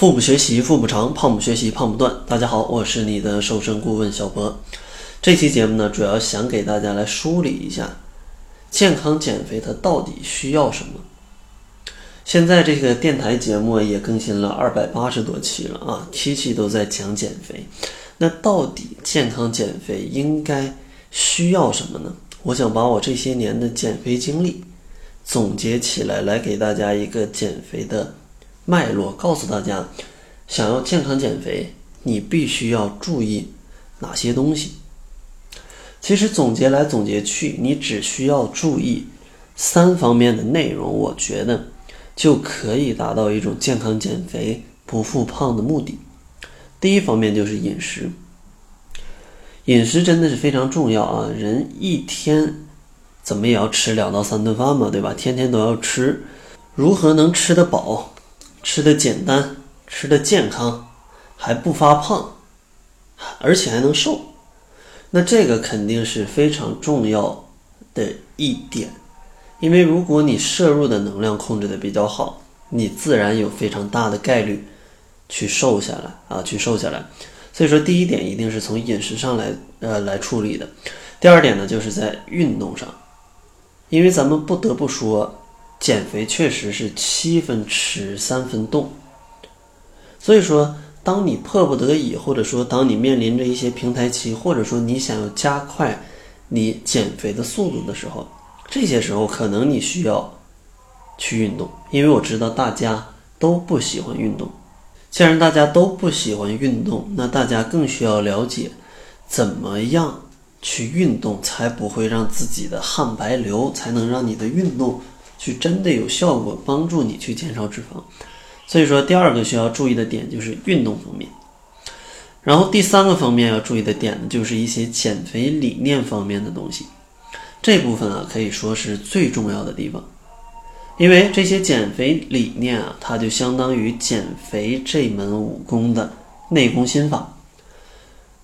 腹部学习腹部长，胖不学习胖不断。大家好，我是你的瘦身顾问小博。这期节目呢，主要想给大家来梳理一下健康减肥它到底需要什么。现在这个电台节目也更新了二百八十多期了啊，期期都在讲减肥。那到底健康减肥应该需要什么呢？我想把我这些年的减肥经历总结起来，来给大家一个减肥的。脉络告诉大家，想要健康减肥，你必须要注意哪些东西。其实总结来总结去，你只需要注意三方面的内容，我觉得就可以达到一种健康减肥、不复胖的目的。第一方面就是饮食，饮食真的是非常重要啊！人一天怎么也要吃两到三顿饭嘛，对吧？天天都要吃，如何能吃得饱？吃的简单，吃的健康，还不发胖，而且还能瘦，那这个肯定是非常重要的一点。因为如果你摄入的能量控制的比较好，你自然有非常大的概率去瘦下来啊，去瘦下来。所以说，第一点一定是从饮食上来呃来处理的。第二点呢，就是在运动上，因为咱们不得不说。减肥确实是七分吃三分动，所以说，当你迫不得已，或者说当你面临着一些平台期，或者说你想要加快你减肥的速度的时候，这些时候可能你需要去运动，因为我知道大家都不喜欢运动。既然大家都不喜欢运动，那大家更需要了解怎么样去运动才不会让自己的汗白流，才能让你的运动。去真的有效果，帮助你去减少脂肪。所以说，第二个需要注意的点就是运动方面。然后第三个方面要注意的点呢，就是一些减肥理念方面的东西。这部分啊，可以说是最重要的地方，因为这些减肥理念啊，它就相当于减肥这门武功的内功心法。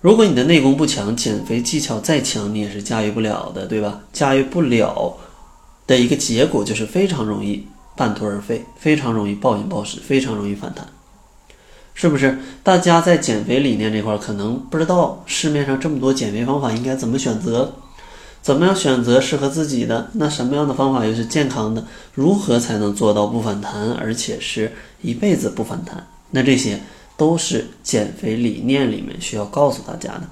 如果你的内功不强，减肥技巧再强，你也是驾驭不了的，对吧？驾驭不了。的一个结果就是非常容易半途而废，非常容易暴饮暴食，非常容易反弹，是不是？大家在减肥理念这块可能不知道市面上这么多减肥方法应该怎么选择，怎么样选择适合自己的？那什么样的方法又是健康的？如何才能做到不反弹，而且是一辈子不反弹？那这些都是减肥理念里面需要告诉大家的。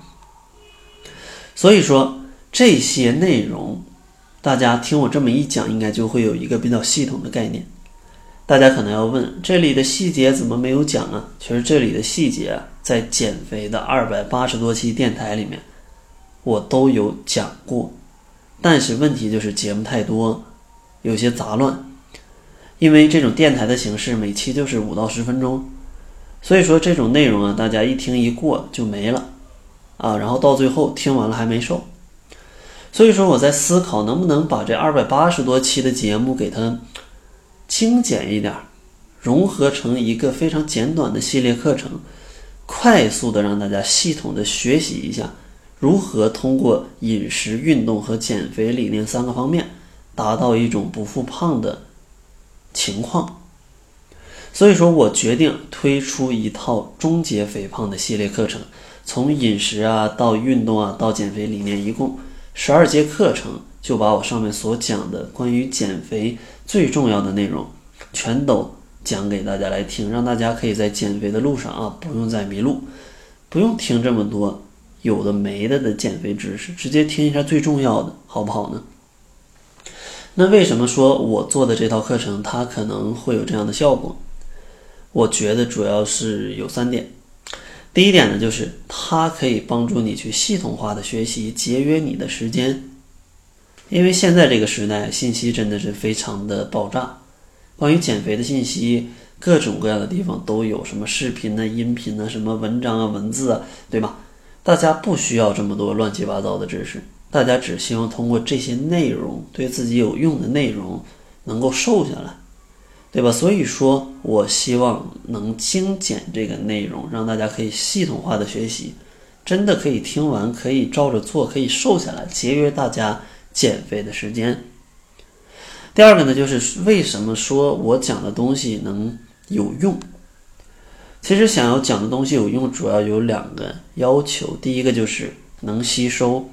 所以说这些内容。大家听我这么一讲，应该就会有一个比较系统的概念。大家可能要问，这里的细节怎么没有讲啊？其实这里的细节在减肥的二百八十多期电台里面，我都有讲过。但是问题就是节目太多，有些杂乱。因为这种电台的形式，每期就是五到十分钟，所以说这种内容啊，大家一听一过就没了啊，然后到最后听完了还没瘦。所以说我在思考能不能把这二百八十多期的节目给它精简一点，融合成一个非常简短的系列课程，快速的让大家系统的学习一下如何通过饮食、运动和减肥理念三个方面达到一种不复胖的情况。所以说我决定推出一套终结肥胖的系列课程，从饮食啊到运动啊到减肥理念，一共。十二节课程就把我上面所讲的关于减肥最重要的内容，全都讲给大家来听，让大家可以在减肥的路上啊，不用再迷路，不用听这么多有的没的的减肥知识，直接听一下最重要的，好不好呢？那为什么说我做的这套课程它可能会有这样的效果？我觉得主要是有三点。第一点呢，就是它可以帮助你去系统化的学习，节约你的时间。因为现在这个时代，信息真的是非常的爆炸，关于减肥的信息，各种各样的地方都有，什么视频呢、音频呢、什么文章啊、文字啊，对吧？大家不需要这么多乱七八糟的知识，大家只希望通过这些内容，对自己有用的内容，能够瘦下来。对吧？所以说我希望能精简这个内容，让大家可以系统化的学习，真的可以听完，可以照着做，可以瘦下来，节约大家减肥的时间。第二个呢，就是为什么说我讲的东西能有用？其实想要讲的东西有用，主要有两个要求。第一个就是能吸收，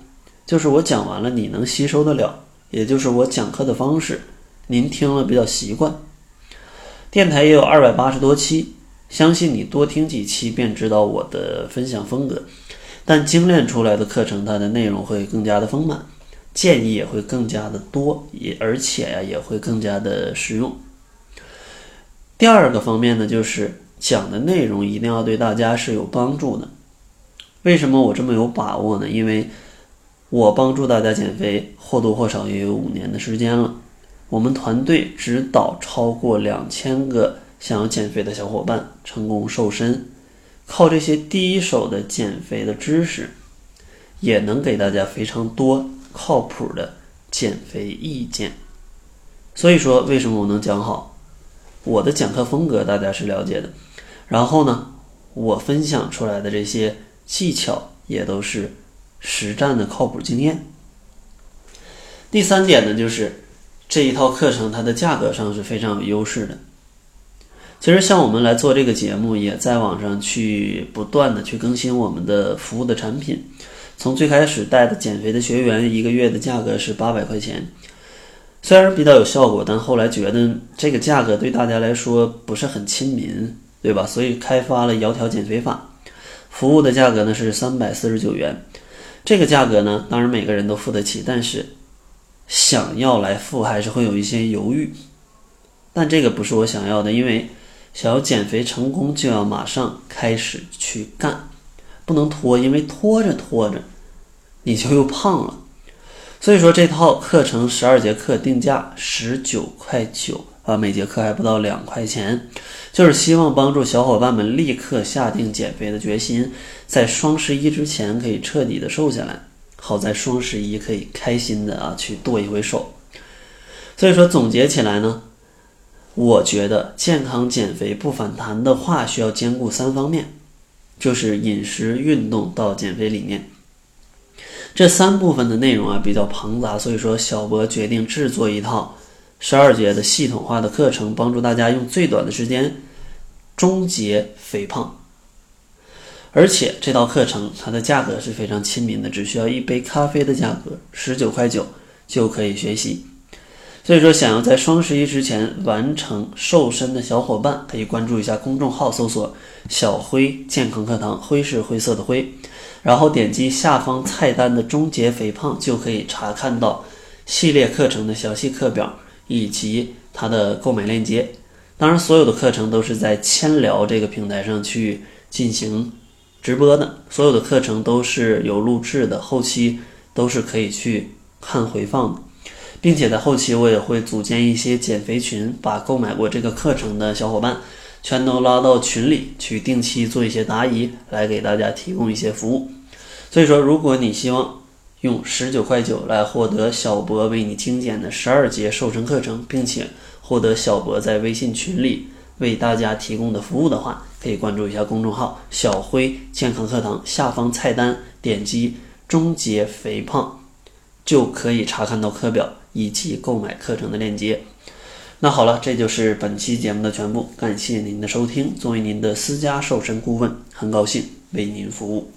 就是我讲完了你能吸收得了，也就是我讲课的方式，您听了比较习惯。电台也有二百八十多期，相信你多听几期便知道我的分享风格。但精炼出来的课程，它的内容会更加的丰满，建议也会更加的多，也而且呀也会更加的实用。第二个方面呢，就是讲的内容一定要对大家是有帮助的。为什么我这么有把握呢？因为我帮助大家减肥或多或少也有五年的时间了。我们团队指导超过两千个想要减肥的小伙伴成功瘦身，靠这些第一手的减肥的知识，也能给大家非常多靠谱的减肥意见。所以说，为什么我能讲好？我的讲课风格大家是了解的，然后呢，我分享出来的这些技巧也都是实战的靠谱经验。第三点呢，就是。这一套课程，它的价格上是非常有优势的。其实，像我们来做这个节目，也在网上去不断的去更新我们的服务的产品。从最开始带的减肥的学员，一个月的价格是八百块钱，虽然比较有效果，但后来觉得这个价格对大家来说不是很亲民，对吧？所以开发了窈窕减肥法，服务的价格呢是三百四十九元。这个价格呢，当然每个人都付得起，但是。想要来付还是会有一些犹豫，但这个不是我想要的，因为想要减肥成功就要马上开始去干，不能拖，因为拖着拖着你就又胖了。所以说这套课程十二节课定价十九块九啊，每节课还不到两块钱，就是希望帮助小伙伴们立刻下定减肥的决心，在双十一之前可以彻底的瘦下来。好在双十一可以开心的啊去剁一回手，所以说总结起来呢，我觉得健康减肥不反弹的话，需要兼顾三方面，就是饮食、运动到减肥理念这三部分的内容啊比较庞杂，所以说小博决定制作一套十二节的系统化的课程，帮助大家用最短的时间终结肥胖。而且这套课程它的价格是非常亲民的，只需要一杯咖啡的价格，十九块九就可以学习。所以说，想要在双十一之前完成瘦身的小伙伴，可以关注一下公众号，搜索“小辉健康课堂”，辉是灰色的灰，然后点击下方菜单的“终结肥胖”，就可以查看到系列课程的详细课表以及它的购买链接。当然，所有的课程都是在千聊这个平台上去进行。直播的所有的课程都是有录制的，后期都是可以去看回放的，并且在后期我也会组建一些减肥群，把购买过这个课程的小伙伴全都拉到群里去，定期做一些答疑，来给大家提供一些服务。所以说，如果你希望用十九块九来获得小博为你精简的十二节瘦身课程，并且获得小博在微信群里为大家提供的服务的话，可以关注一下公众号“小辉健康课堂”，下方菜单点击“终结肥胖”，就可以查看到课表以及购买课程的链接。那好了，这就是本期节目的全部，感谢您的收听。作为您的私家瘦身顾问，很高兴为您服务。